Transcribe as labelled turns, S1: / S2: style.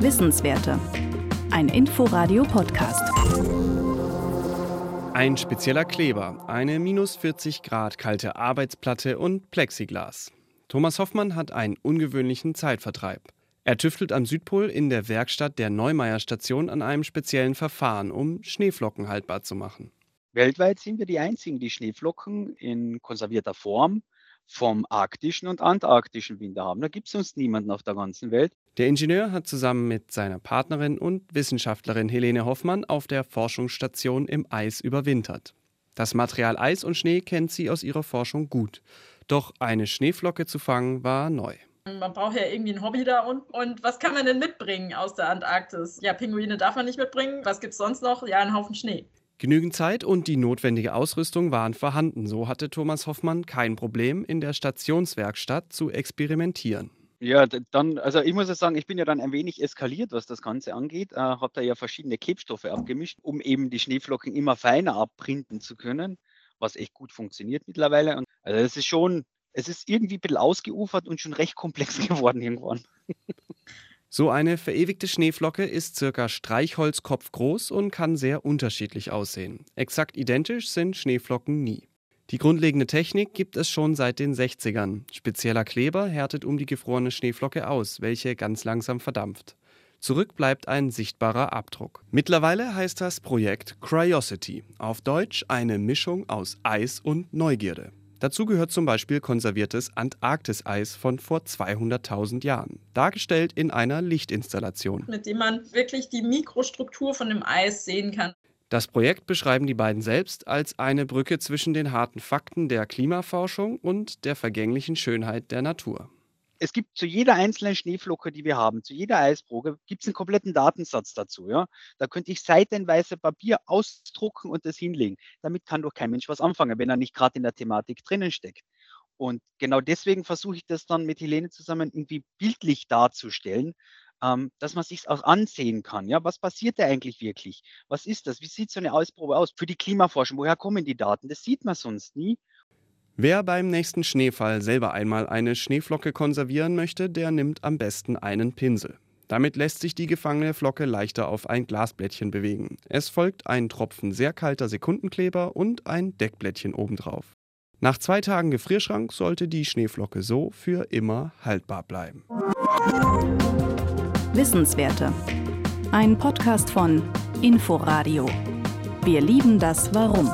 S1: Wissenswerte. Ein Inforadio-Podcast.
S2: Ein spezieller Kleber, eine minus 40 Grad kalte Arbeitsplatte und Plexiglas. Thomas Hoffmann hat einen ungewöhnlichen Zeitvertreib. Er tüftelt am Südpol in der Werkstatt der Neumeier Station an einem speziellen Verfahren, um Schneeflocken haltbar zu machen.
S3: Weltweit sind wir die einzigen, die Schneeflocken in konservierter Form vom arktischen und antarktischen Winter haben. Da gibt es sonst niemanden auf der ganzen Welt.
S2: Der Ingenieur hat zusammen mit seiner Partnerin und Wissenschaftlerin Helene Hoffmann auf der Forschungsstation im Eis überwintert. Das Material Eis und Schnee kennt sie aus ihrer Forschung gut. Doch eine Schneeflocke zu fangen war neu.
S4: Man braucht ja irgendwie ein Hobby da und, und was kann man denn mitbringen aus der Antarktis? Ja, Pinguine darf man nicht mitbringen. Was gibt es sonst noch? Ja, einen Haufen Schnee.
S2: Genügend Zeit und die notwendige Ausrüstung waren vorhanden. So hatte Thomas Hoffmann kein Problem, in der Stationswerkstatt zu experimentieren.
S3: Ja, dann, also ich muss ja sagen, ich bin ja dann ein wenig eskaliert, was das Ganze angeht. Äh, habe da ja verschiedene Klebstoffe abgemischt, um eben die Schneeflocken immer feiner abprinten zu können, was echt gut funktioniert mittlerweile. Und also es ist schon, es ist irgendwie ein bisschen ausgeufert und schon recht komplex geworden irgendwann.
S2: So eine verewigte Schneeflocke ist circa Streichholzkopf groß und kann sehr unterschiedlich aussehen. Exakt identisch sind Schneeflocken nie. Die grundlegende Technik gibt es schon seit den 60ern. Spezieller Kleber härtet um die gefrorene Schneeflocke aus, welche ganz langsam verdampft. Zurück bleibt ein sichtbarer Abdruck. Mittlerweile heißt das Projekt Cryosity, auf Deutsch eine Mischung aus Eis und Neugierde. Dazu gehört zum Beispiel konserviertes Antarktiseis von vor 200.000 Jahren, dargestellt in einer Lichtinstallation.
S4: Mit dem man wirklich die Mikrostruktur von dem Eis sehen kann.
S2: Das Projekt beschreiben die beiden selbst als eine Brücke zwischen den harten Fakten der Klimaforschung und der vergänglichen Schönheit der Natur
S3: es gibt zu jeder einzelnen Schneeflocke, die wir haben, zu jeder Eisprobe, gibt es einen kompletten Datensatz dazu. Ja? Da könnte ich seitenweise Papier ausdrucken und das hinlegen. Damit kann doch kein Mensch was anfangen, wenn er nicht gerade in der Thematik drinnen steckt. Und genau deswegen versuche ich das dann mit Helene zusammen irgendwie bildlich darzustellen, ähm, dass man sich auch ansehen kann. Ja, was passiert da eigentlich wirklich? Was ist das? Wie sieht so eine Ausprobe aus? Für die Klimaforschung, woher kommen die Daten? Das sieht man sonst nie.
S2: Wer beim nächsten Schneefall selber einmal eine Schneeflocke konservieren möchte, der nimmt am besten einen Pinsel. Damit lässt sich die gefangene Flocke leichter auf ein Glasblättchen bewegen. Es folgt ein Tropfen sehr kalter Sekundenkleber und ein Deckblättchen obendrauf. Nach zwei Tagen Gefrierschrank sollte die Schneeflocke so für immer haltbar bleiben.
S1: Wissenswerte. Ein Podcast von Inforadio. Wir lieben das Warum.